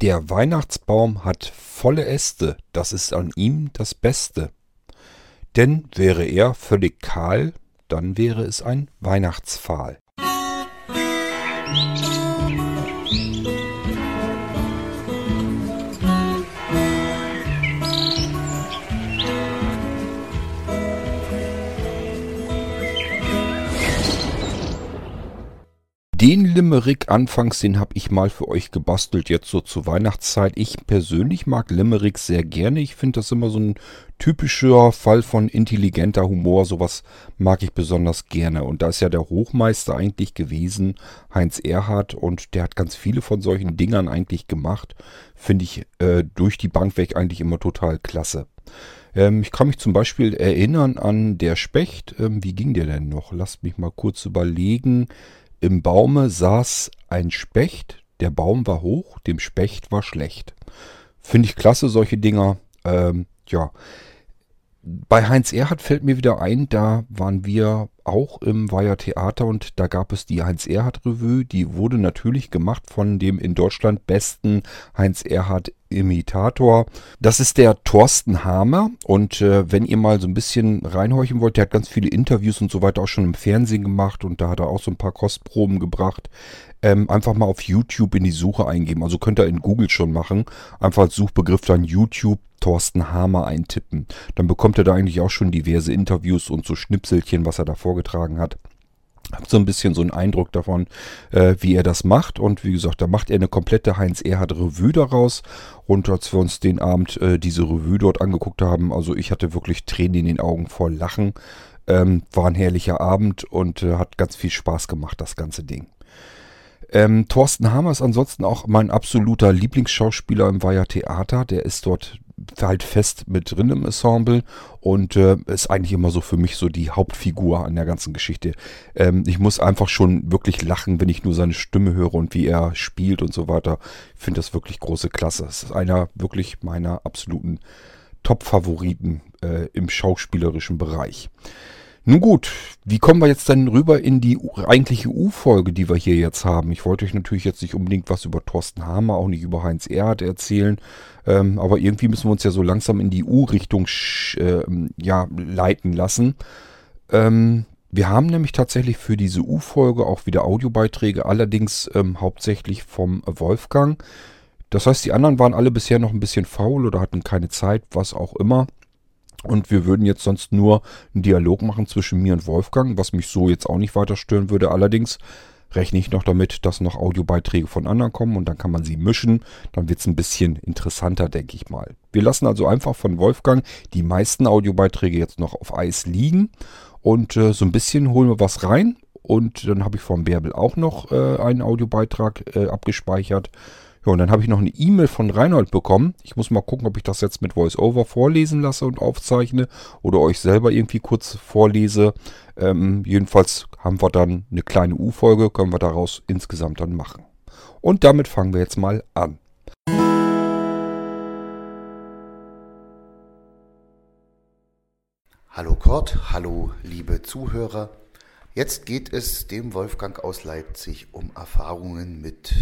Der Weihnachtsbaum hat volle Äste, das ist an ihm das Beste. Denn wäre er völlig kahl, dann wäre es ein Weihnachtspfahl. Den Limerick anfangs, den habe ich mal für euch gebastelt, jetzt so zur Weihnachtszeit. Ich persönlich mag Limerick sehr gerne. Ich finde das immer so ein typischer Fall von intelligenter Humor. Sowas mag ich besonders gerne. Und da ist ja der Hochmeister eigentlich gewesen, Heinz Erhardt, und der hat ganz viele von solchen Dingern eigentlich gemacht. Finde ich äh, durch die Bank weg eigentlich immer total klasse. Ähm, ich kann mich zum Beispiel erinnern an der Specht. Ähm, wie ging der denn noch? Lasst mich mal kurz überlegen. Im Baume saß ein Specht, der Baum war hoch, dem Specht war schlecht. Finde ich klasse, solche Dinger. Ähm, ja. Bei Heinz Erhardt fällt mir wieder ein, da waren wir auch im Weiher Theater und da gab es die Heinz Erhardt Revue. Die wurde natürlich gemacht von dem in Deutschland besten Heinz Erhardt Imitator. Das ist der Thorsten Hamer und äh, wenn ihr mal so ein bisschen reinhorchen wollt, der hat ganz viele Interviews und so weiter auch schon im Fernsehen gemacht und da hat er auch so ein paar Kostproben gebracht. Ähm, einfach mal auf YouTube in die Suche eingeben. Also könnt ihr in Google schon machen. Einfach als Suchbegriff dann YouTube Thorsten Hamer eintippen. Dann bekommt er da eigentlich auch schon diverse Interviews und so Schnipselchen, was er da vorgetragen hat. Habt so ein bisschen so einen Eindruck davon, äh, wie er das macht. Und wie gesagt, da macht er eine komplette Heinz Erhard Revue daraus. Und als wir uns den Abend äh, diese Revue dort angeguckt haben, also ich hatte wirklich Tränen in den Augen voll Lachen. Ähm, war ein herrlicher Abend und äh, hat ganz viel Spaß gemacht, das ganze Ding. Ähm, Thorsten Hammer ist ansonsten auch mein absoluter Lieblingsschauspieler im Weiher Theater. Der ist dort halt fest mit drin im Ensemble und äh, ist eigentlich immer so für mich so die Hauptfigur an der ganzen Geschichte. Ähm, ich muss einfach schon wirklich lachen, wenn ich nur seine Stimme höre und wie er spielt und so weiter. Ich finde das wirklich große Klasse. Es ist einer wirklich meiner absoluten Top-Favoriten äh, im schauspielerischen Bereich. Nun gut, wie kommen wir jetzt denn rüber in die eigentliche U-Folge, die wir hier jetzt haben? Ich wollte euch natürlich jetzt nicht unbedingt was über Thorsten Hamer, auch nicht über Heinz Erhardt erzählen, ähm, aber irgendwie müssen wir uns ja so langsam in die U-Richtung äh, ja, leiten lassen. Ähm, wir haben nämlich tatsächlich für diese U-Folge auch wieder Audiobeiträge, allerdings ähm, hauptsächlich vom Wolfgang. Das heißt, die anderen waren alle bisher noch ein bisschen faul oder hatten keine Zeit, was auch immer. Und wir würden jetzt sonst nur einen Dialog machen zwischen mir und Wolfgang, was mich so jetzt auch nicht weiter stören würde. Allerdings rechne ich noch damit, dass noch Audiobeiträge von anderen kommen und dann kann man sie mischen. Dann wird es ein bisschen interessanter, denke ich mal. Wir lassen also einfach von Wolfgang die meisten Audiobeiträge jetzt noch auf Eis liegen und äh, so ein bisschen holen wir was rein. Und dann habe ich vom Bärbel auch noch äh, einen Audiobeitrag äh, abgespeichert. Ja, und dann habe ich noch eine E-Mail von Reinhold bekommen. Ich muss mal gucken, ob ich das jetzt mit VoiceOver vorlesen lasse und aufzeichne oder euch selber irgendwie kurz vorlese. Ähm, jedenfalls haben wir dann eine kleine U-Folge, können wir daraus insgesamt dann machen. Und damit fangen wir jetzt mal an. Hallo Kurt, hallo liebe Zuhörer. Jetzt geht es dem Wolfgang aus Leipzig um Erfahrungen mit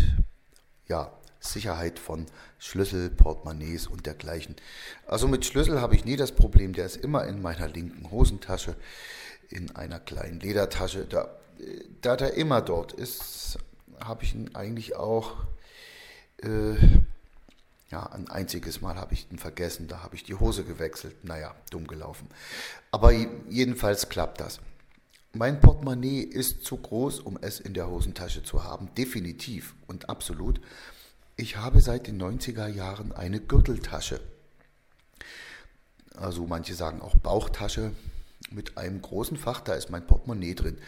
ja, Sicherheit von Schlüssel, Portemonnaies und dergleichen. Also mit Schlüssel habe ich nie das Problem, der ist immer in meiner linken Hosentasche, in einer kleinen Ledertasche. Da, da der immer dort ist, habe ich ihn eigentlich auch, äh, ja, ein einziges Mal habe ich ihn vergessen, da habe ich die Hose gewechselt. Naja, dumm gelaufen. Aber jedenfalls klappt das. Mein Portemonnaie ist zu groß, um es in der Hosentasche zu haben, definitiv und absolut. Ich habe seit den 90er Jahren eine Gürteltasche. Also manche sagen auch Bauchtasche mit einem großen Fach, da ist mein Portemonnaie drin.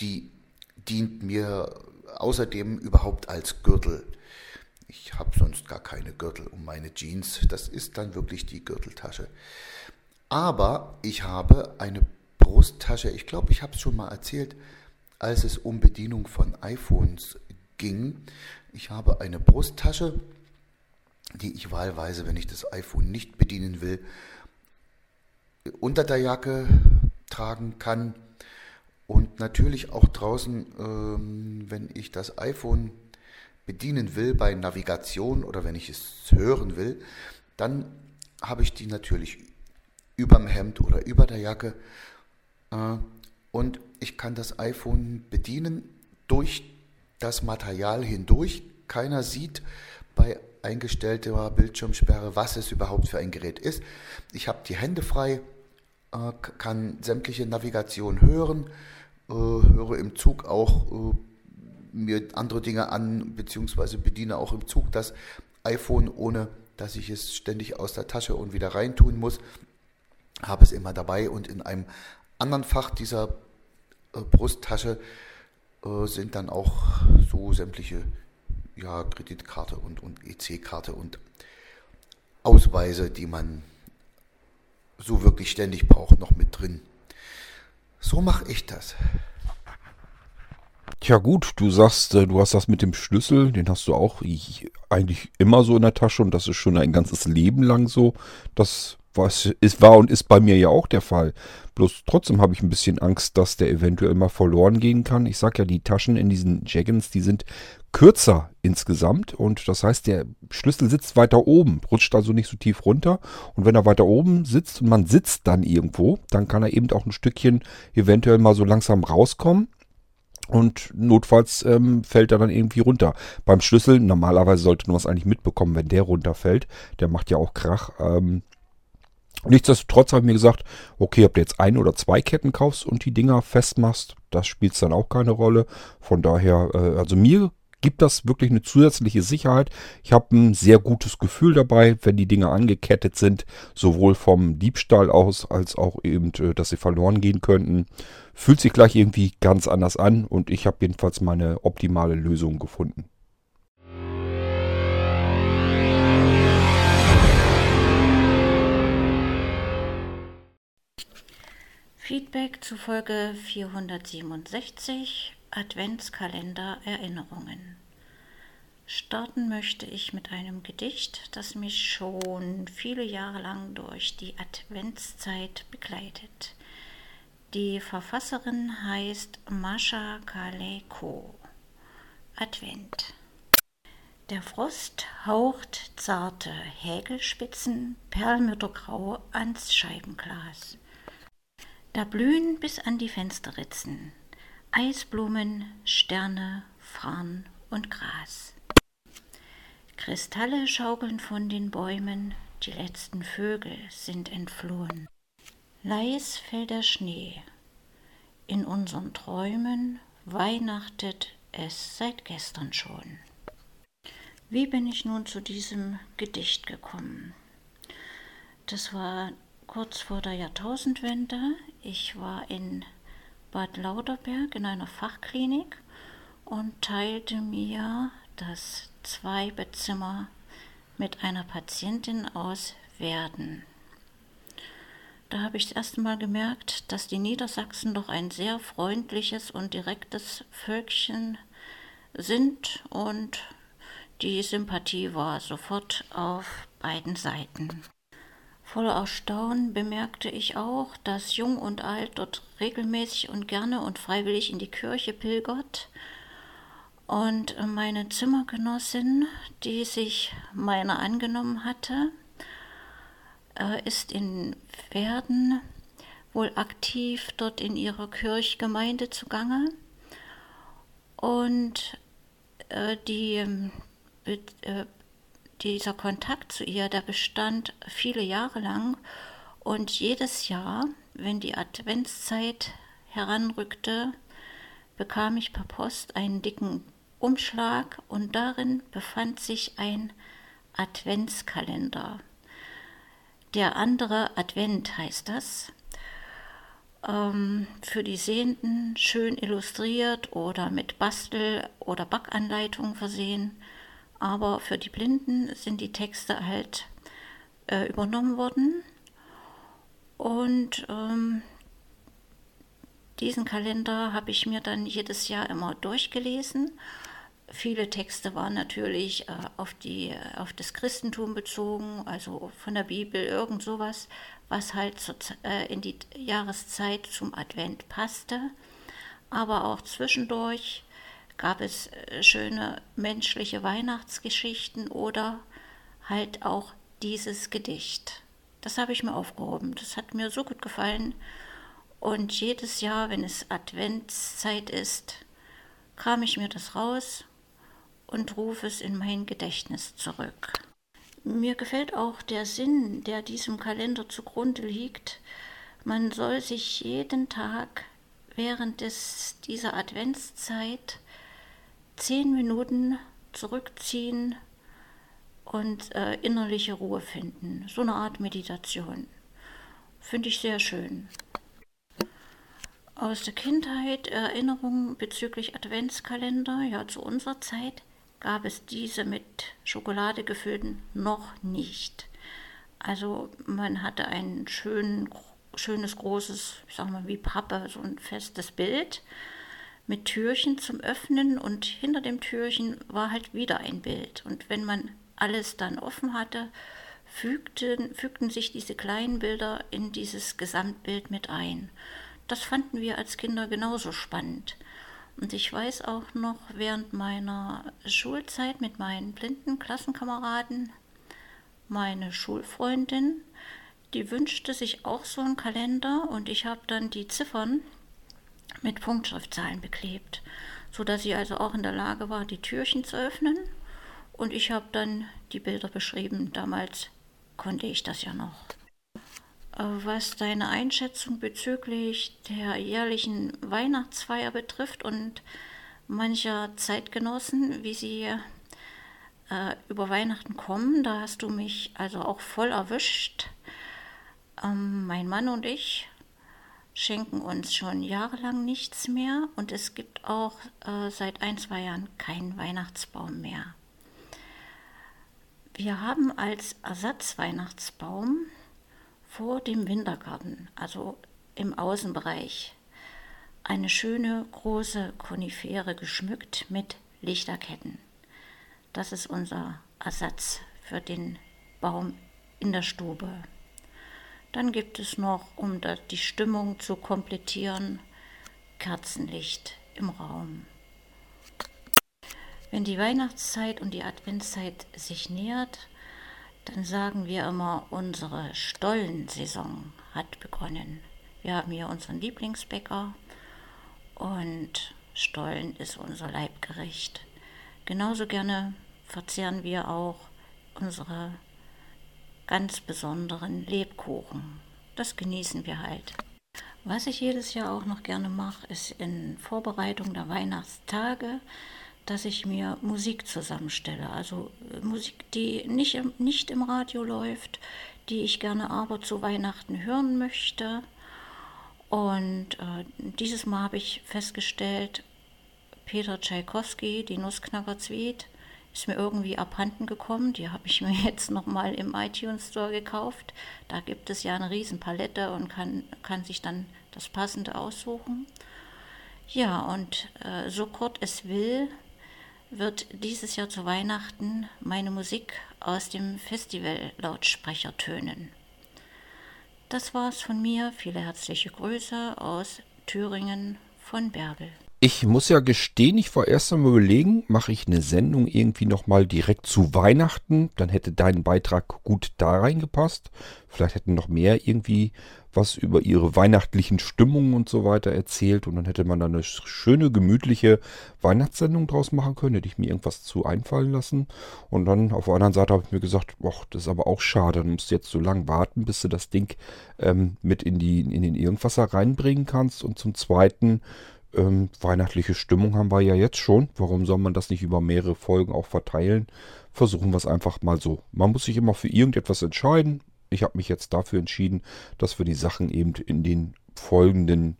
Die dient mir außerdem überhaupt als Gürtel. Ich habe sonst gar keine Gürtel um meine Jeans. Das ist dann wirklich die Gürteltasche. Aber ich habe eine Brusttasche. Ich glaube, ich habe es schon mal erzählt, als es um Bedienung von iPhones ging. Ich habe eine Brusttasche, die ich wahlweise, wenn ich das iPhone nicht bedienen will, unter der Jacke tragen kann und natürlich auch draußen, ähm, wenn ich das iPhone bedienen will bei Navigation oder wenn ich es hören will, dann habe ich die natürlich überm Hemd oder über der Jacke. Äh, und ich kann das iPhone bedienen durch das Material hindurch. Keiner sieht bei eingestellter Bildschirmsperre, was es überhaupt für ein Gerät ist. Ich habe die Hände frei, äh, kann sämtliche Navigation hören, äh, höre im Zug auch mir andere Dinge an, beziehungsweise bediene auch im Zug das iPhone, ohne dass ich es ständig aus der Tasche und wieder reintun muss. Habe es immer dabei und in einem anderen Fach dieser äh, Brusttasche äh, sind dann auch so sämtliche ja, Kreditkarte und, und EC-Karte und Ausweise, die man so wirklich ständig braucht, noch mit drin. So mache ich das. Tja gut, du sagst, äh, du hast das mit dem Schlüssel, den hast du auch eigentlich immer so in der Tasche und das ist schon ein ganzes Leben lang so. Das was ist, war und ist bei mir ja auch der Fall. Bloß trotzdem habe ich ein bisschen Angst, dass der eventuell mal verloren gehen kann. Ich sag ja, die Taschen in diesen Jaggins, die sind kürzer insgesamt und das heißt, der Schlüssel sitzt weiter oben, rutscht also nicht so tief runter und wenn er weiter oben sitzt und man sitzt dann irgendwo, dann kann er eben auch ein Stückchen eventuell mal so langsam rauskommen und notfalls ähm, fällt er dann irgendwie runter. Beim Schlüssel, normalerweise sollte man es eigentlich mitbekommen, wenn der runterfällt. Der macht ja auch Krach. Ähm, nichtsdestotrotz habe ich mir gesagt, okay, ob du jetzt ein oder zwei Ketten kaufst und die Dinger festmachst, das spielt dann auch keine Rolle. Von daher, äh, also mir gibt das wirklich eine zusätzliche Sicherheit. Ich habe ein sehr gutes Gefühl dabei, wenn die Dinger angekettet sind, sowohl vom Diebstahl aus als auch eben, äh, dass sie verloren gehen könnten. Fühlt sich gleich irgendwie ganz anders an und ich habe jedenfalls meine optimale Lösung gefunden. Feedback zu Folge 467 Adventskalender Erinnerungen. Starten möchte ich mit einem Gedicht, das mich schon viele Jahre lang durch die Adventszeit begleitet. Die Verfasserin heißt Mascha Kaleko. Advent. Der Frost haucht zarte Häkelspitzen perlmüttergrau ans Scheibenglas. Da blühen bis an die Fensterritzen Eisblumen, Sterne, Farn und Gras. Kristalle schaukeln von den Bäumen, die letzten Vögel sind entflohen. Leis fällt der Schnee. In unseren Träumen weihnachtet es seit gestern schon. Wie bin ich nun zu diesem Gedicht gekommen? Das war kurz vor der Jahrtausendwende. Ich war in Bad Lauterberg in einer Fachklinik und teilte mir das Zweibettzimmer mit einer Patientin aus Werden. Da habe ich das erste Mal gemerkt, dass die Niedersachsen doch ein sehr freundliches und direktes Völkchen sind und die Sympathie war sofort auf beiden Seiten. Voller Erstaunen bemerkte ich auch, dass Jung und Alt dort regelmäßig und gerne und freiwillig in die Kirche pilgert. Und meine Zimmergenossin, die sich meiner angenommen hatte, äh, ist in Werden wohl aktiv dort in ihrer Kirchgemeinde zugange. Und äh, die äh, dieser Kontakt zu ihr, der bestand viele Jahre lang und jedes Jahr, wenn die Adventszeit heranrückte, bekam ich per Post einen dicken Umschlag und darin befand sich ein Adventskalender. Der andere Advent heißt das. Ähm, für die Sehenden schön illustriert oder mit Bastel- oder Backanleitungen versehen aber für die Blinden sind die Texte halt äh, übernommen worden. Und ähm, diesen Kalender habe ich mir dann jedes Jahr immer durchgelesen. Viele Texte waren natürlich äh, auf, die, auf das Christentum bezogen, also von der Bibel, irgend sowas, was halt zu, äh, in die Jahreszeit zum Advent passte. Aber auch zwischendurch gab es äh, schöne menschliche Weihnachtsgeschichten oder halt auch dieses Gedicht. Das habe ich mir aufgehoben. Das hat mir so gut gefallen. Und jedes Jahr, wenn es Adventszeit ist, kram ich mir das raus und rufe es in mein Gedächtnis zurück. Mir gefällt auch der Sinn, der diesem Kalender zugrunde liegt. Man soll sich jeden Tag während des, dieser Adventszeit zehn Minuten zurückziehen und äh, innerliche Ruhe finden. So eine Art Meditation. Finde ich sehr schön. Aus der Kindheit Erinnerungen bezüglich Adventskalender. Ja, zu unserer Zeit gab es diese mit Schokolade gefüllten noch nicht. Also man hatte ein schön, schönes, großes, ich sag mal wie Pappe, so ein festes Bild mit Türchen zum Öffnen und hinter dem Türchen war halt wieder ein Bild. Und wenn man alles dann offen hatte, fügten, fügten sich diese kleinen Bilder in dieses Gesamtbild mit ein. Das fanden wir als Kinder genauso spannend. Und ich weiß auch noch während meiner Schulzeit mit meinen blinden Klassenkameraden, meine Schulfreundin, die wünschte sich auch so einen Kalender und ich habe dann die Ziffern mit Punktschriftzahlen beklebt, sodass sie also auch in der Lage war, die Türchen zu öffnen. Und ich habe dann die Bilder beschrieben. Damals konnte ich das ja noch. Äh, was deine Einschätzung bezüglich der jährlichen Weihnachtsfeier betrifft und mancher Zeitgenossen, wie sie äh, über Weihnachten kommen, da hast du mich also auch voll erwischt. Ähm, mein Mann und ich schenken uns schon jahrelang nichts mehr und es gibt auch äh, seit ein, zwei Jahren keinen Weihnachtsbaum mehr. Wir haben als Ersatzweihnachtsbaum vor dem Wintergarten, also im Außenbereich, eine schöne große Konifere geschmückt mit Lichterketten. Das ist unser Ersatz für den Baum in der Stube. Dann gibt es noch, um die Stimmung zu komplettieren, Kerzenlicht im Raum. Wenn die Weihnachtszeit und die Adventszeit sich nähert, dann sagen wir immer, unsere Stollensaison hat begonnen. Wir haben hier unseren Lieblingsbäcker und Stollen ist unser Leibgericht. Genauso gerne verzehren wir auch unsere ganz besonderen Lebkuchen. Das genießen wir halt. Was ich jedes Jahr auch noch gerne mache, ist in Vorbereitung der Weihnachtstage dass ich mir Musik zusammenstelle. Also äh, Musik, die nicht im, nicht im Radio läuft, die ich gerne aber zu Weihnachten hören möchte. Und äh, dieses Mal habe ich festgestellt, Peter Tschaikowski, die Nussknacker Suite, ist mir irgendwie abhanden gekommen. Die habe ich mir jetzt nochmal im iTunes Store gekauft. Da gibt es ja eine Riesenpalette und kann, kann sich dann das Passende aussuchen. Ja, und äh, so Kurt es will, wird dieses Jahr zu Weihnachten meine Musik aus dem Festival-Lautsprecher tönen. Das war's von mir. Viele herzliche Grüße aus Thüringen von Bärbel. Ich muss ja gestehen, ich war erst einmal überlegen, mache ich eine Sendung irgendwie nochmal direkt zu Weihnachten, dann hätte dein Beitrag gut da reingepasst. Vielleicht hätten noch mehr irgendwie was über ihre weihnachtlichen Stimmungen und so weiter erzählt und dann hätte man da eine schöne, gemütliche Weihnachtssendung draus machen können, hätte ich mir irgendwas zu einfallen lassen. Und dann auf der anderen Seite habe ich mir gesagt, boah, das ist aber auch schade, dann musst du jetzt so lange warten, bis du das Ding ähm, mit in, die, in den Irgendwasser reinbringen kannst. Und zum Zweiten, ähm, weihnachtliche Stimmung haben wir ja jetzt schon. Warum soll man das nicht über mehrere Folgen auch verteilen? Versuchen wir es einfach mal so. Man muss sich immer für irgendetwas entscheiden. Ich habe mich jetzt dafür entschieden, dass wir die Sachen eben in den folgenden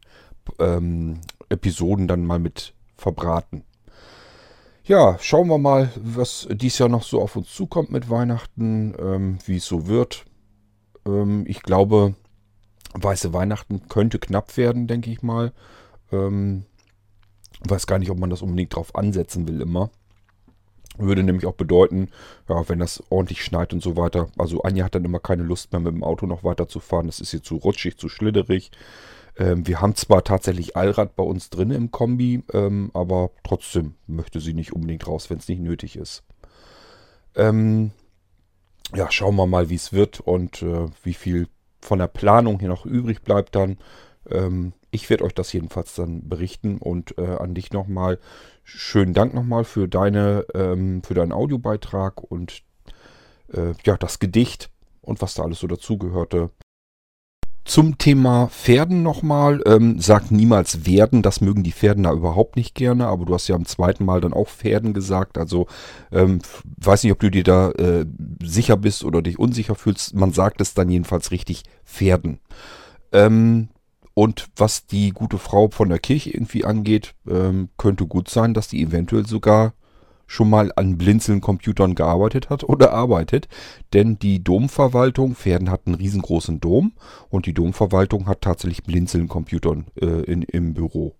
ähm, Episoden dann mal mit verbraten. Ja, schauen wir mal, was dies Jahr noch so auf uns zukommt mit Weihnachten, ähm, wie es so wird. Ähm, ich glaube, weiße Weihnachten könnte knapp werden, denke ich mal. Ähm, weiß gar nicht, ob man das unbedingt drauf ansetzen will immer. Würde nämlich auch bedeuten, ja, wenn das ordentlich schneit und so weiter. Also Anja hat dann immer keine Lust mehr mit dem Auto noch weiter zu fahren. Das ist ihr zu rutschig, zu schlitterig. Ähm, wir haben zwar tatsächlich Allrad bei uns drin im Kombi, ähm, aber trotzdem möchte sie nicht unbedingt raus, wenn es nicht nötig ist. Ähm, ja, schauen wir mal, wie es wird und äh, wie viel von der Planung hier noch übrig bleibt dann. Ähm, ich werde euch das jedenfalls dann berichten und äh, an dich nochmal schönen Dank nochmal für deine, ähm, für deinen Audiobeitrag und äh, ja, das Gedicht und was da alles so dazugehörte. Zum Thema Pferden nochmal. Ähm, sag niemals werden, das mögen die Pferden da überhaupt nicht gerne, aber du hast ja am zweiten Mal dann auch Pferden gesagt. Also ähm, weiß nicht, ob du dir da äh, sicher bist oder dich unsicher fühlst. Man sagt es dann jedenfalls richtig Pferden. Ähm, und was die gute Frau von der Kirche irgendwie angeht, ähm, könnte gut sein, dass die eventuell sogar schon mal an Blinzeln-Computern gearbeitet hat oder arbeitet. Denn die Domverwaltung, Pferden hat einen riesengroßen Dom und die Domverwaltung hat tatsächlich Blinzeln-Computern äh, in, im Büro.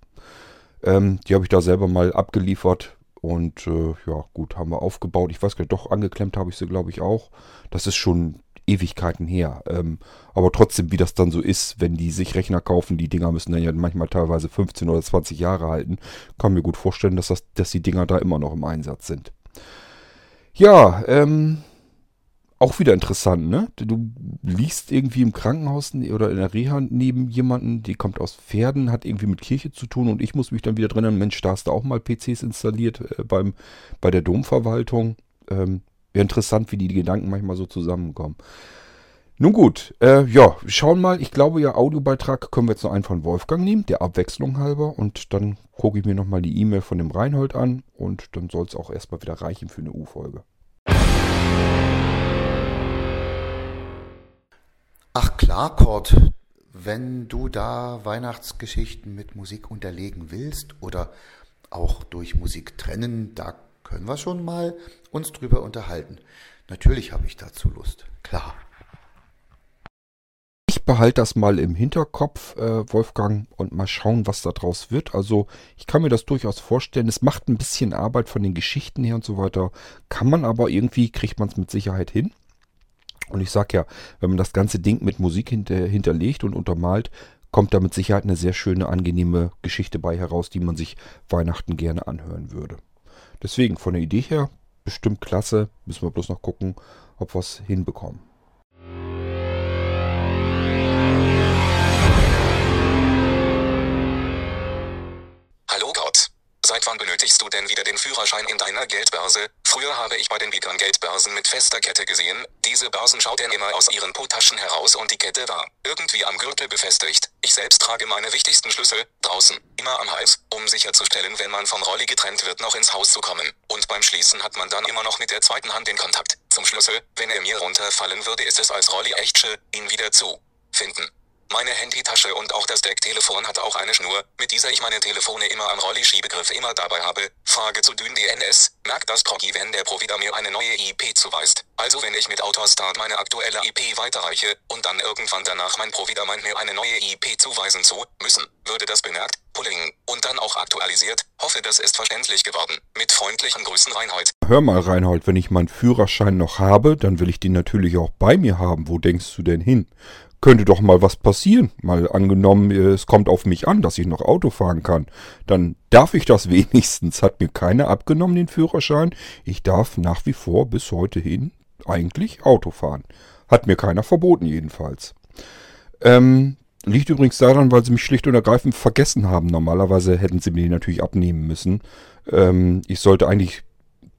Ähm, die habe ich da selber mal abgeliefert und äh, ja gut, haben wir aufgebaut. Ich weiß gar nicht, doch angeklemmt habe ich sie glaube ich auch. Das ist schon Ewigkeiten her. Ähm, aber trotzdem, wie das dann so ist, wenn die sich Rechner kaufen, die Dinger müssen dann ja manchmal teilweise 15 oder 20 Jahre halten. Kann mir gut vorstellen, dass, das, dass die Dinger da immer noch im Einsatz sind. Ja, ähm, auch wieder interessant, ne? Du liegst irgendwie im Krankenhaus oder in der Reha neben jemanden, die kommt aus Pferden, hat irgendwie mit Kirche zu tun und ich muss mich dann wieder drin erinnern, Mensch, da hast du auch mal PCs installiert äh, beim, bei der Domverwaltung. Ähm, interessant, wie die Gedanken manchmal so zusammenkommen. Nun gut, äh, ja, schauen mal. Ich glaube ja, Audiobeitrag können wir jetzt noch einen von Wolfgang nehmen, der Abwechslung halber. Und dann gucke ich mir nochmal die E-Mail von dem Reinhold an. Und dann soll es auch erstmal wieder reichen für eine U-Folge. Ach klar, Kurt. Wenn du da Weihnachtsgeschichten mit Musik unterlegen willst oder auch durch Musik trennen, da können wir schon mal uns drüber unterhalten. Natürlich habe ich dazu Lust, klar. Ich behalte das mal im Hinterkopf, äh, Wolfgang, und mal schauen, was da draus wird. Also ich kann mir das durchaus vorstellen. Es macht ein bisschen Arbeit von den Geschichten her und so weiter. Kann man aber irgendwie, kriegt man es mit Sicherheit hin. Und ich sag ja, wenn man das ganze Ding mit Musik hinter, hinterlegt und untermalt, kommt da mit Sicherheit eine sehr schöne, angenehme Geschichte bei heraus, die man sich Weihnachten gerne anhören würde. Deswegen von der Idee her bestimmt klasse. Müssen wir bloß noch gucken, ob wir es hinbekommen. Seit wann benötigst du denn wieder den Führerschein in deiner Geldbörse? Früher habe ich bei den Bietern Geldbörsen mit fester Kette gesehen. Diese Börsen schauten immer aus ihren Potaschen heraus und die Kette war irgendwie am Gürtel befestigt. Ich selbst trage meine wichtigsten Schlüssel draußen, immer am Hals, um sicherzustellen, wenn man vom Rolli getrennt wird, noch ins Haus zu kommen. Und beim Schließen hat man dann immer noch mit der zweiten Hand den Kontakt zum Schlüssel. Wenn er mir runterfallen würde, ist es als Rolli echt schön, ihn wieder zu finden. Meine Handytasche und auch das Decktelefon hat auch eine Schnur, mit dieser ich meine Telefone immer am Rolli-Schiebegriff immer dabei habe. Frage zu Dün DNS. Merkt das Proggy, wenn der Provider mir eine neue IP zuweist. Also wenn ich mit Autostart meine aktuelle IP weiterreiche und dann irgendwann danach mein Provider meint mir eine neue IP zuweisen zu müssen, würde das bemerkt, Pulling und dann auch aktualisiert. Hoffe, das ist verständlich geworden. Mit freundlichen Grüßen Reinhold. Hör mal Reinhold, wenn ich meinen Führerschein noch habe, dann will ich den natürlich auch bei mir haben. Wo denkst du denn hin? Könnte doch mal was passieren. Mal angenommen, es kommt auf mich an, dass ich noch Auto fahren kann. Dann darf ich das wenigstens. Hat mir keiner abgenommen, den Führerschein. Ich darf nach wie vor bis heute hin eigentlich Auto fahren. Hat mir keiner verboten jedenfalls. Ähm, liegt übrigens daran, weil sie mich schlicht und ergreifend vergessen haben. Normalerweise hätten sie mir den natürlich abnehmen müssen. Ähm, ich sollte eigentlich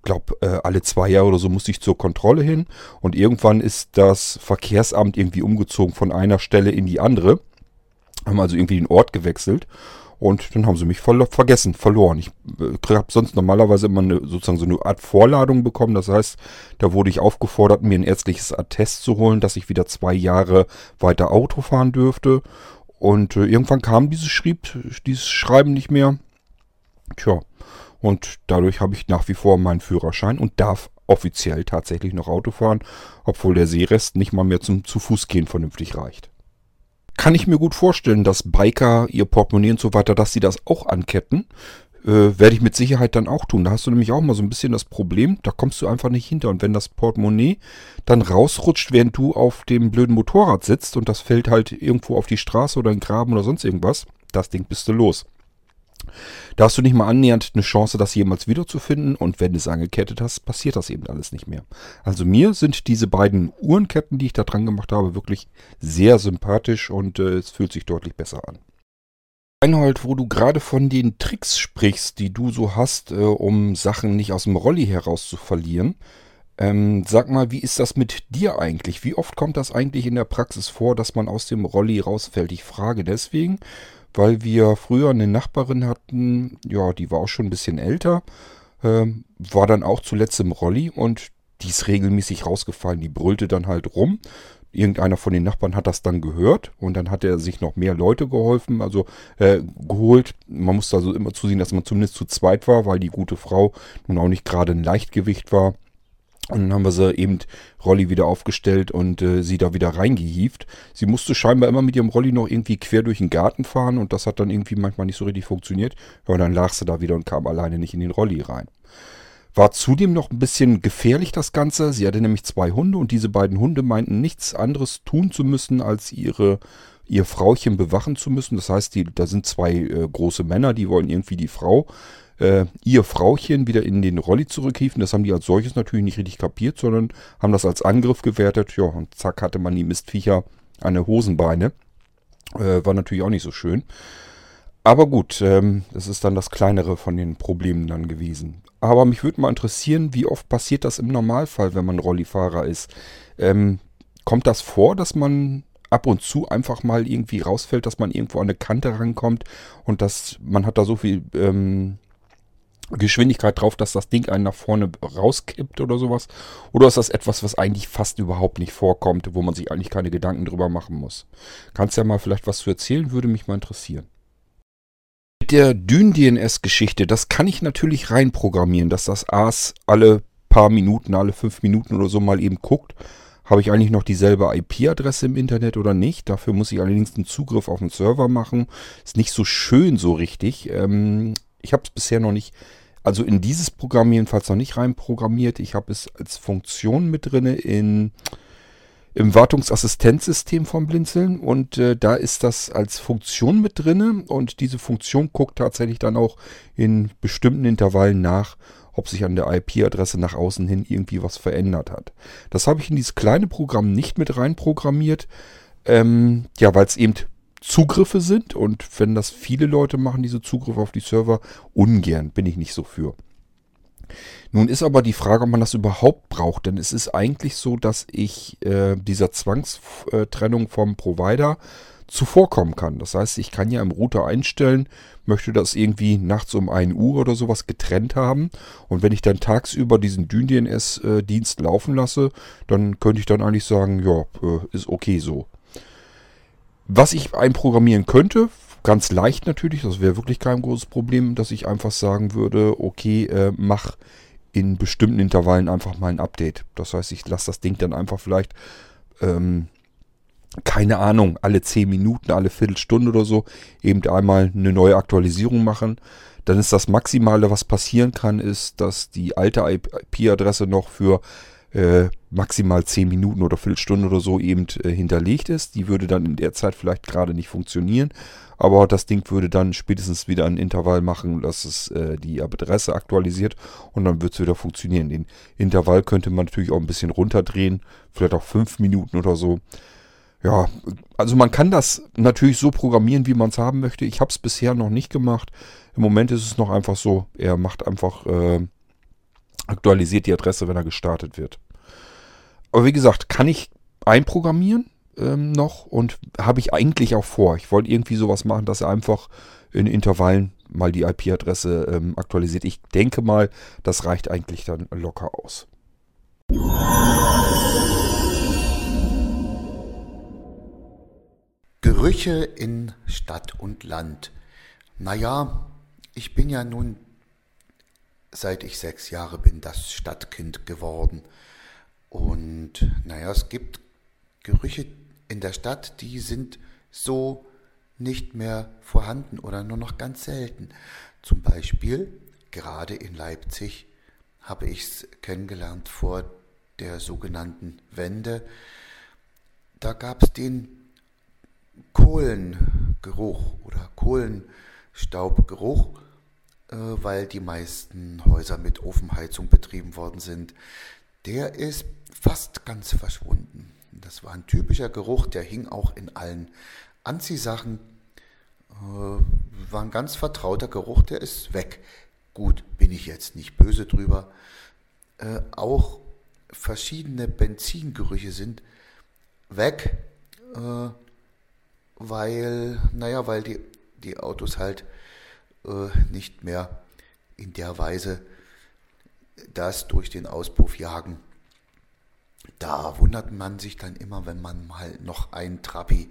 glaube, äh, alle zwei Jahre oder so musste ich zur Kontrolle hin. Und irgendwann ist das Verkehrsamt irgendwie umgezogen von einer Stelle in die andere. Haben also irgendwie den Ort gewechselt. Und dann haben sie mich ver vergessen, verloren. Ich äh, habe sonst normalerweise immer eine, sozusagen so eine Art Vorladung bekommen. Das heißt, da wurde ich aufgefordert, mir ein ärztliches Attest zu holen, dass ich wieder zwei Jahre weiter Auto fahren dürfte. Und äh, irgendwann kam dieses, Schrieb, dieses Schreiben nicht mehr. Tja, und dadurch habe ich nach wie vor meinen Führerschein und darf offiziell tatsächlich noch Auto fahren, obwohl der Seerest nicht mal mehr zum zu Fuß gehen vernünftig reicht. Kann ich mir gut vorstellen, dass Biker ihr Portemonnaie und so weiter, dass sie das auch anketten. Äh, Werde ich mit Sicherheit dann auch tun. Da hast du nämlich auch mal so ein bisschen das Problem, da kommst du einfach nicht hinter. Und wenn das Portemonnaie dann rausrutscht, während du auf dem blöden Motorrad sitzt und das fällt halt irgendwo auf die Straße oder in den Graben oder sonst irgendwas, das Ding bist du los. Da hast du nicht mal annähernd eine Chance, das jemals wiederzufinden. Und wenn du es angekettet hast, passiert das eben alles nicht mehr. Also mir sind diese beiden Uhrenketten, die ich da dran gemacht habe, wirklich sehr sympathisch und äh, es fühlt sich deutlich besser an. Reinhold, wo du gerade von den Tricks sprichst, die du so hast, äh, um Sachen nicht aus dem Rolli heraus zu verlieren. Ähm, sag mal, wie ist das mit dir eigentlich? Wie oft kommt das eigentlich in der Praxis vor, dass man aus dem Rolli rausfällt? Ich frage deswegen, weil wir früher eine Nachbarin hatten, ja, die war auch schon ein bisschen älter, äh, war dann auch zuletzt im Rolli und die ist regelmäßig rausgefallen. Die brüllte dann halt rum. Irgendeiner von den Nachbarn hat das dann gehört und dann hat er sich noch mehr Leute geholfen, also äh, geholt. Man musste also immer zusehen, dass man zumindest zu zweit war, weil die gute Frau nun auch nicht gerade ein Leichtgewicht war. Und dann haben wir sie eben Rolli wieder aufgestellt und äh, sie da wieder reingehieft. Sie musste scheinbar immer mit ihrem Rolli noch irgendwie quer durch den Garten fahren und das hat dann irgendwie manchmal nicht so richtig funktioniert. Ja, und dann lag sie da wieder und kam alleine nicht in den Rolli rein. War zudem noch ein bisschen gefährlich das Ganze. Sie hatte nämlich zwei Hunde und diese beiden Hunde meinten nichts anderes tun zu müssen, als ihre ihr Frauchen bewachen zu müssen. Das heißt, die, da sind zwei äh, große Männer, die wollen irgendwie die Frau äh, ihr Frauchen wieder in den Rolli zurückhieven. Das haben die als solches natürlich nicht richtig kapiert, sondern haben das als Angriff gewertet. Ja, und zack hatte man die Mistviecher an der Hosenbeine. Äh, war natürlich auch nicht so schön. Aber gut, ähm, das ist dann das kleinere von den Problemen dann gewesen. Aber mich würde mal interessieren, wie oft passiert das im Normalfall, wenn man Rollifahrer ist? Ähm, kommt das vor, dass man ab und zu einfach mal irgendwie rausfällt, dass man irgendwo an eine Kante rankommt und dass man hat da so viel ähm, Geschwindigkeit drauf, dass das Ding einen nach vorne rauskippt oder sowas? Oder ist das etwas, was eigentlich fast überhaupt nicht vorkommt, wo man sich eigentlich keine Gedanken drüber machen muss? Kannst ja mal vielleicht was zu erzählen, würde mich mal interessieren. Mit der Dyn-DNS-Geschichte, das kann ich natürlich reinprogrammieren, dass das AS alle paar Minuten, alle fünf Minuten oder so mal eben guckt. Habe ich eigentlich noch dieselbe IP-Adresse im Internet oder nicht? Dafür muss ich allerdings einen Zugriff auf den Server machen. Ist nicht so schön so richtig. Ähm, ich habe es bisher noch nicht, also in dieses Programm jedenfalls noch nicht reinprogrammiert. Ich habe es als Funktion mit drin in, im Wartungsassistenzsystem vom Blinzeln und äh, da ist das als Funktion mit drin und diese Funktion guckt tatsächlich dann auch in bestimmten Intervallen nach, ob sich an der IP-Adresse nach außen hin irgendwie was verändert hat. Das habe ich in dieses kleine Programm nicht mit reinprogrammiert, ähm, ja, weil es eben Zugriffe sind und wenn das viele Leute machen, diese Zugriffe auf die Server, ungern, bin ich nicht so für. Nun ist aber die Frage, ob man das überhaupt braucht, denn es ist eigentlich so, dass ich äh, dieser Zwangstrennung vom Provider zuvorkommen kann. Das heißt, ich kann ja im Router einstellen, möchte das irgendwie nachts um 1 Uhr oder sowas getrennt haben. Und wenn ich dann tagsüber diesen DynDNS-Dienst laufen lasse, dann könnte ich dann eigentlich sagen, ja, äh, ist okay so. Was ich einprogrammieren könnte, ganz leicht natürlich, das wäre wirklich kein großes Problem, dass ich einfach sagen würde, okay, äh, mach in bestimmten Intervallen einfach mal ein Update. Das heißt, ich lasse das Ding dann einfach vielleicht, ähm, keine Ahnung, alle 10 Minuten, alle Viertelstunde oder so, eben einmal eine neue Aktualisierung machen. Dann ist das Maximale, was passieren kann, ist, dass die alte IP-Adresse noch für äh, maximal 10 Minuten oder Viertelstunde oder so eben äh, hinterlegt ist. Die würde dann in der Zeit vielleicht gerade nicht funktionieren, aber das Ding würde dann spätestens wieder ein Intervall machen, dass es äh, die Adresse aktualisiert und dann wird es wieder funktionieren. Den Intervall könnte man natürlich auch ein bisschen runterdrehen, vielleicht auch 5 Minuten oder so. Ja, also man kann das natürlich so programmieren, wie man es haben möchte. Ich habe es bisher noch nicht gemacht. Im Moment ist es noch einfach so, er macht einfach, äh, aktualisiert die Adresse, wenn er gestartet wird. Aber wie gesagt, kann ich einprogrammieren ähm, noch und habe ich eigentlich auch vor. Ich wollte irgendwie sowas machen, dass er einfach in Intervallen mal die IP-Adresse ähm, aktualisiert. Ich denke mal, das reicht eigentlich dann locker aus. Gerüche in Stadt und Land. Naja, ich bin ja nun, seit ich sechs Jahre bin, das Stadtkind geworden. Und naja, es gibt Gerüche in der Stadt, die sind so nicht mehr vorhanden oder nur noch ganz selten. Zum Beispiel, gerade in Leipzig habe ich es kennengelernt vor der sogenannten Wende. Da gab es den Kohlengeruch oder Kohlenstaubgeruch, äh, weil die meisten Häuser mit Ofenheizung betrieben worden sind. Der ist fast ganz verschwunden. Das war ein typischer Geruch, der hing auch in allen Anziehsachen. Äh, war ein ganz vertrauter Geruch, der ist weg. Gut, bin ich jetzt nicht böse drüber. Äh, auch verschiedene Benzingerüche sind weg, äh, weil, naja, weil die, die Autos halt äh, nicht mehr in der Weise das durch den Auspuff jagen. Da wundert man sich dann immer, wenn man mal noch ein Trabi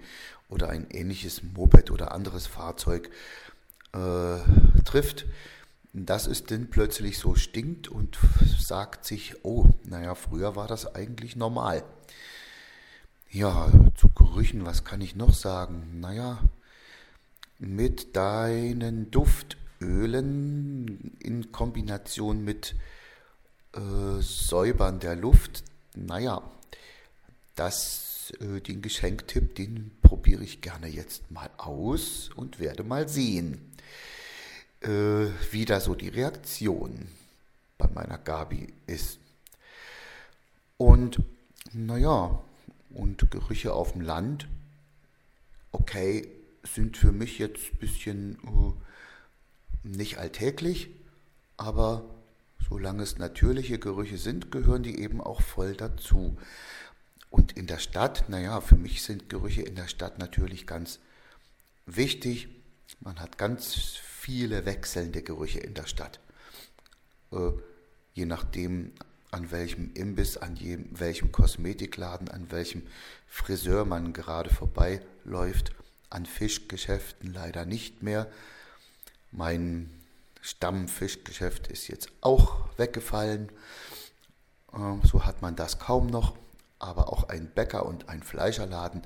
oder ein ähnliches Moped oder anderes Fahrzeug äh, trifft, dass es denn plötzlich so stinkt und sagt sich, oh, naja, früher war das eigentlich normal. Ja, zu Gerüchen, was kann ich noch sagen? Naja, mit deinen Duftölen in Kombination mit äh, Säubern der Luft, naja, das, äh, den Geschenktipp, den probiere ich gerne jetzt mal aus und werde mal sehen, äh, wie da so die Reaktion bei meiner Gabi ist. Und naja, und Gerüche auf dem Land, okay, sind für mich jetzt ein bisschen äh, nicht alltäglich, aber solange es natürliche Gerüche sind, gehören die eben auch voll dazu. Und in der Stadt, naja, für mich sind Gerüche in der Stadt natürlich ganz wichtig. Man hat ganz viele wechselnde Gerüche in der Stadt. Äh, je nachdem, an welchem Imbiss, an jedem, welchem Kosmetikladen, an welchem Friseur man gerade vorbeiläuft. An Fischgeschäften leider nicht mehr. Mein Stammfischgeschäft ist jetzt auch weggefallen. Äh, so hat man das kaum noch. Aber auch ein Bäcker und ein Fleischerladen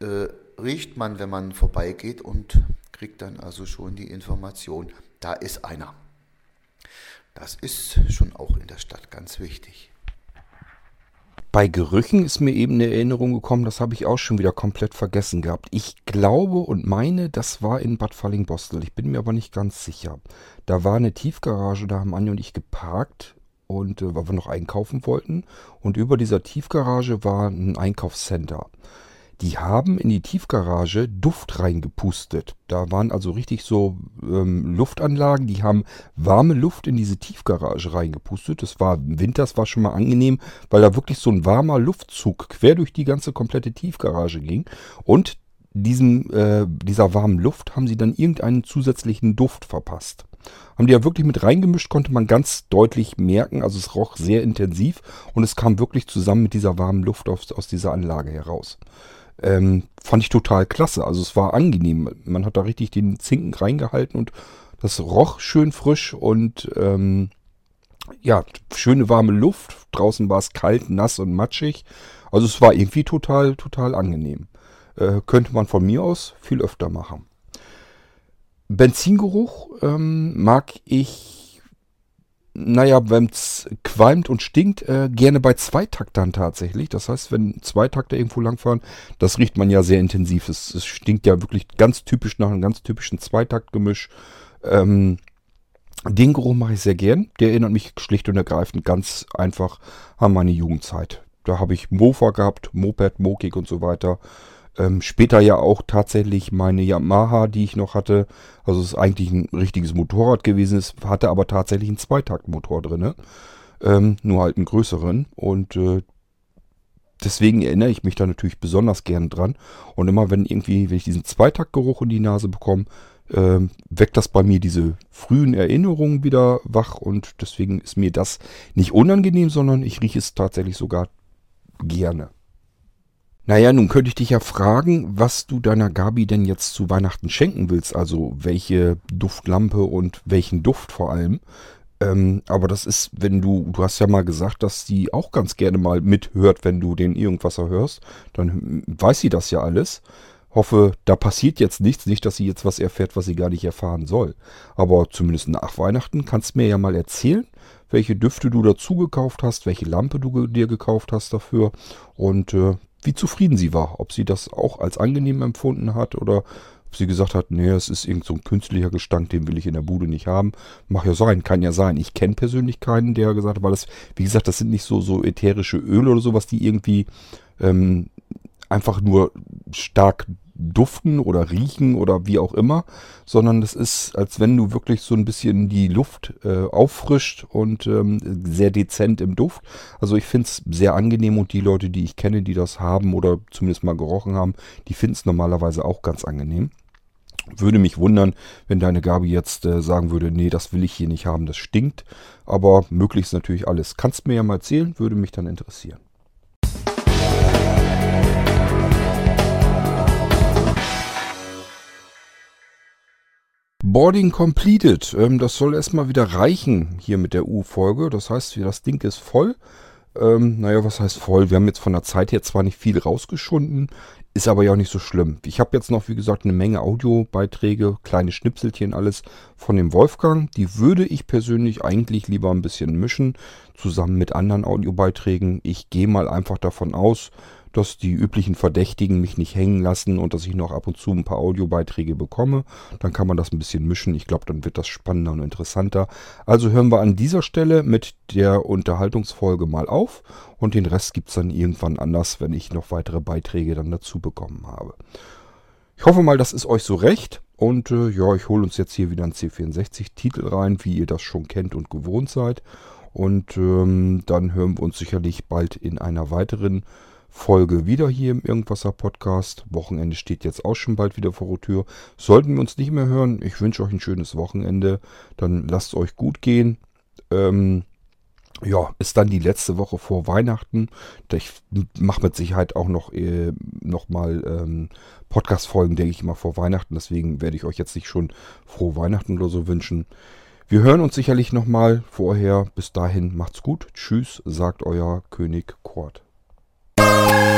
äh, riecht man, wenn man vorbeigeht und kriegt dann also schon die Information, da ist einer. Das ist schon auch in der Stadt ganz wichtig. Bei Gerüchen ist mir eben eine Erinnerung gekommen, das habe ich auch schon wieder komplett vergessen gehabt. Ich glaube und meine, das war in Bad Falling-Bostel. Ich bin mir aber nicht ganz sicher. Da war eine Tiefgarage, da haben Anja und ich geparkt und äh, weil wir noch einkaufen wollten. Und über dieser Tiefgarage war ein Einkaufscenter die haben in die Tiefgarage Duft reingepustet. Da waren also richtig so ähm, Luftanlagen, die haben warme Luft in diese Tiefgarage reingepustet. Das war im Winter, das war schon mal angenehm, weil da wirklich so ein warmer Luftzug quer durch die ganze komplette Tiefgarage ging. Und diesem, äh, dieser warmen Luft haben sie dann irgendeinen zusätzlichen Duft verpasst. Haben die ja wirklich mit reingemischt, konnte man ganz deutlich merken. Also es roch sehr intensiv und es kam wirklich zusammen mit dieser warmen Luft aus, aus dieser Anlage heraus. Ähm, fand ich total klasse. Also es war angenehm. Man hat da richtig den Zinken reingehalten und das roch schön frisch und ähm, ja, schöne warme Luft. Draußen war es kalt, nass und matschig. Also es war irgendwie total, total angenehm. Äh, könnte man von mir aus viel öfter machen. Benzingeruch ähm, mag ich naja, wenn es qualmt und stinkt, äh, gerne bei Zweitaktern tatsächlich. Das heißt, wenn Zweitakter irgendwo langfahren, das riecht man ja sehr intensiv. Es, es stinkt ja wirklich ganz typisch nach einem ganz typischen Zweitaktgemisch. Ähm, den Geruch mache ich sehr gern. Der erinnert mich schlicht und ergreifend ganz einfach an meine Jugendzeit. Da habe ich Mofa gehabt, Moped, Mokik und so weiter. Ähm, später ja auch tatsächlich meine Yamaha, die ich noch hatte. Also es ist eigentlich ein richtiges Motorrad gewesen. Es hatte aber tatsächlich einen Zweitaktmotor drin. Ähm, nur halt einen größeren. Und äh, deswegen erinnere ich mich da natürlich besonders gern dran. Und immer wenn irgendwie, wenn ich diesen Zweitaktgeruch in die Nase bekomme, äh, weckt das bei mir diese frühen Erinnerungen wieder wach. Und deswegen ist mir das nicht unangenehm, sondern ich rieche es tatsächlich sogar gerne. Naja, nun könnte ich dich ja fragen, was du deiner Gabi denn jetzt zu Weihnachten schenken willst. Also welche Duftlampe und welchen Duft vor allem. Ähm, aber das ist, wenn du, du hast ja mal gesagt, dass sie auch ganz gerne mal mithört, wenn du den irgendwas hörst. Dann weiß sie das ja alles. hoffe, da passiert jetzt nichts. Nicht, dass sie jetzt was erfährt, was sie gar nicht erfahren soll. Aber zumindest nach Weihnachten kannst du mir ja mal erzählen, welche Düfte du dazu gekauft hast, welche Lampe du dir gekauft hast dafür und äh, wie zufrieden sie war. Ob sie das auch als angenehm empfunden hat oder ob sie gesagt hat, nee, es ist irgend so ein künstlicher Gestank, den will ich in der Bude nicht haben. Mag ja sein, kann ja sein. Ich kenne persönlich keinen, der gesagt hat, weil das, wie gesagt, das sind nicht so, so ätherische Öle oder sowas, die irgendwie ähm, einfach nur stark duften oder riechen oder wie auch immer, sondern es ist, als wenn du wirklich so ein bisschen die Luft äh, auffrischt und ähm, sehr dezent im Duft. Also ich finde es sehr angenehm und die Leute, die ich kenne, die das haben oder zumindest mal gerochen haben, die finden es normalerweise auch ganz angenehm. Würde mich wundern, wenn deine Gabi jetzt äh, sagen würde, nee, das will ich hier nicht haben, das stinkt. Aber möglichst natürlich alles. Kannst mir ja mal erzählen, würde mich dann interessieren. Boarding completed. Ähm, das soll erstmal wieder reichen hier mit der U-Folge. Das heißt, das Ding ist voll. Ähm, naja, was heißt voll? Wir haben jetzt von der Zeit her zwar nicht viel rausgeschunden, ist aber ja auch nicht so schlimm. Ich habe jetzt noch, wie gesagt, eine Menge Audiobeiträge, kleine Schnipselchen, alles von dem Wolfgang. Die würde ich persönlich eigentlich lieber ein bisschen mischen, zusammen mit anderen Audiobeiträgen. Ich gehe mal einfach davon aus, dass die üblichen Verdächtigen mich nicht hängen lassen und dass ich noch ab und zu ein paar Audiobeiträge bekomme. Dann kann man das ein bisschen mischen. Ich glaube, dann wird das spannender und interessanter. Also hören wir an dieser Stelle mit der Unterhaltungsfolge mal auf und den Rest gibt es dann irgendwann anders, wenn ich noch weitere Beiträge dann dazu bekommen habe. Ich hoffe mal, das ist euch so recht. Und äh, ja, ich hole uns jetzt hier wieder einen C64-Titel rein, wie ihr das schon kennt und gewohnt seid. Und ähm, dann hören wir uns sicherlich bald in einer weiteren Folge wieder hier im Irgendwasser Podcast. Wochenende steht jetzt auch schon bald wieder vor der Tür. Sollten wir uns nicht mehr hören, ich wünsche euch ein schönes Wochenende. Dann lasst es euch gut gehen. Ähm, ja, ist dann die letzte Woche vor Weihnachten. Ich mache mit Sicherheit auch noch, äh, noch mal ähm, Podcast-Folgen, denke ich mal, vor Weihnachten. Deswegen werde ich euch jetzt nicht schon frohe Weihnachten oder so wünschen. Wir hören uns sicherlich noch mal vorher. Bis dahin macht's gut. Tschüss, sagt euer König Oh.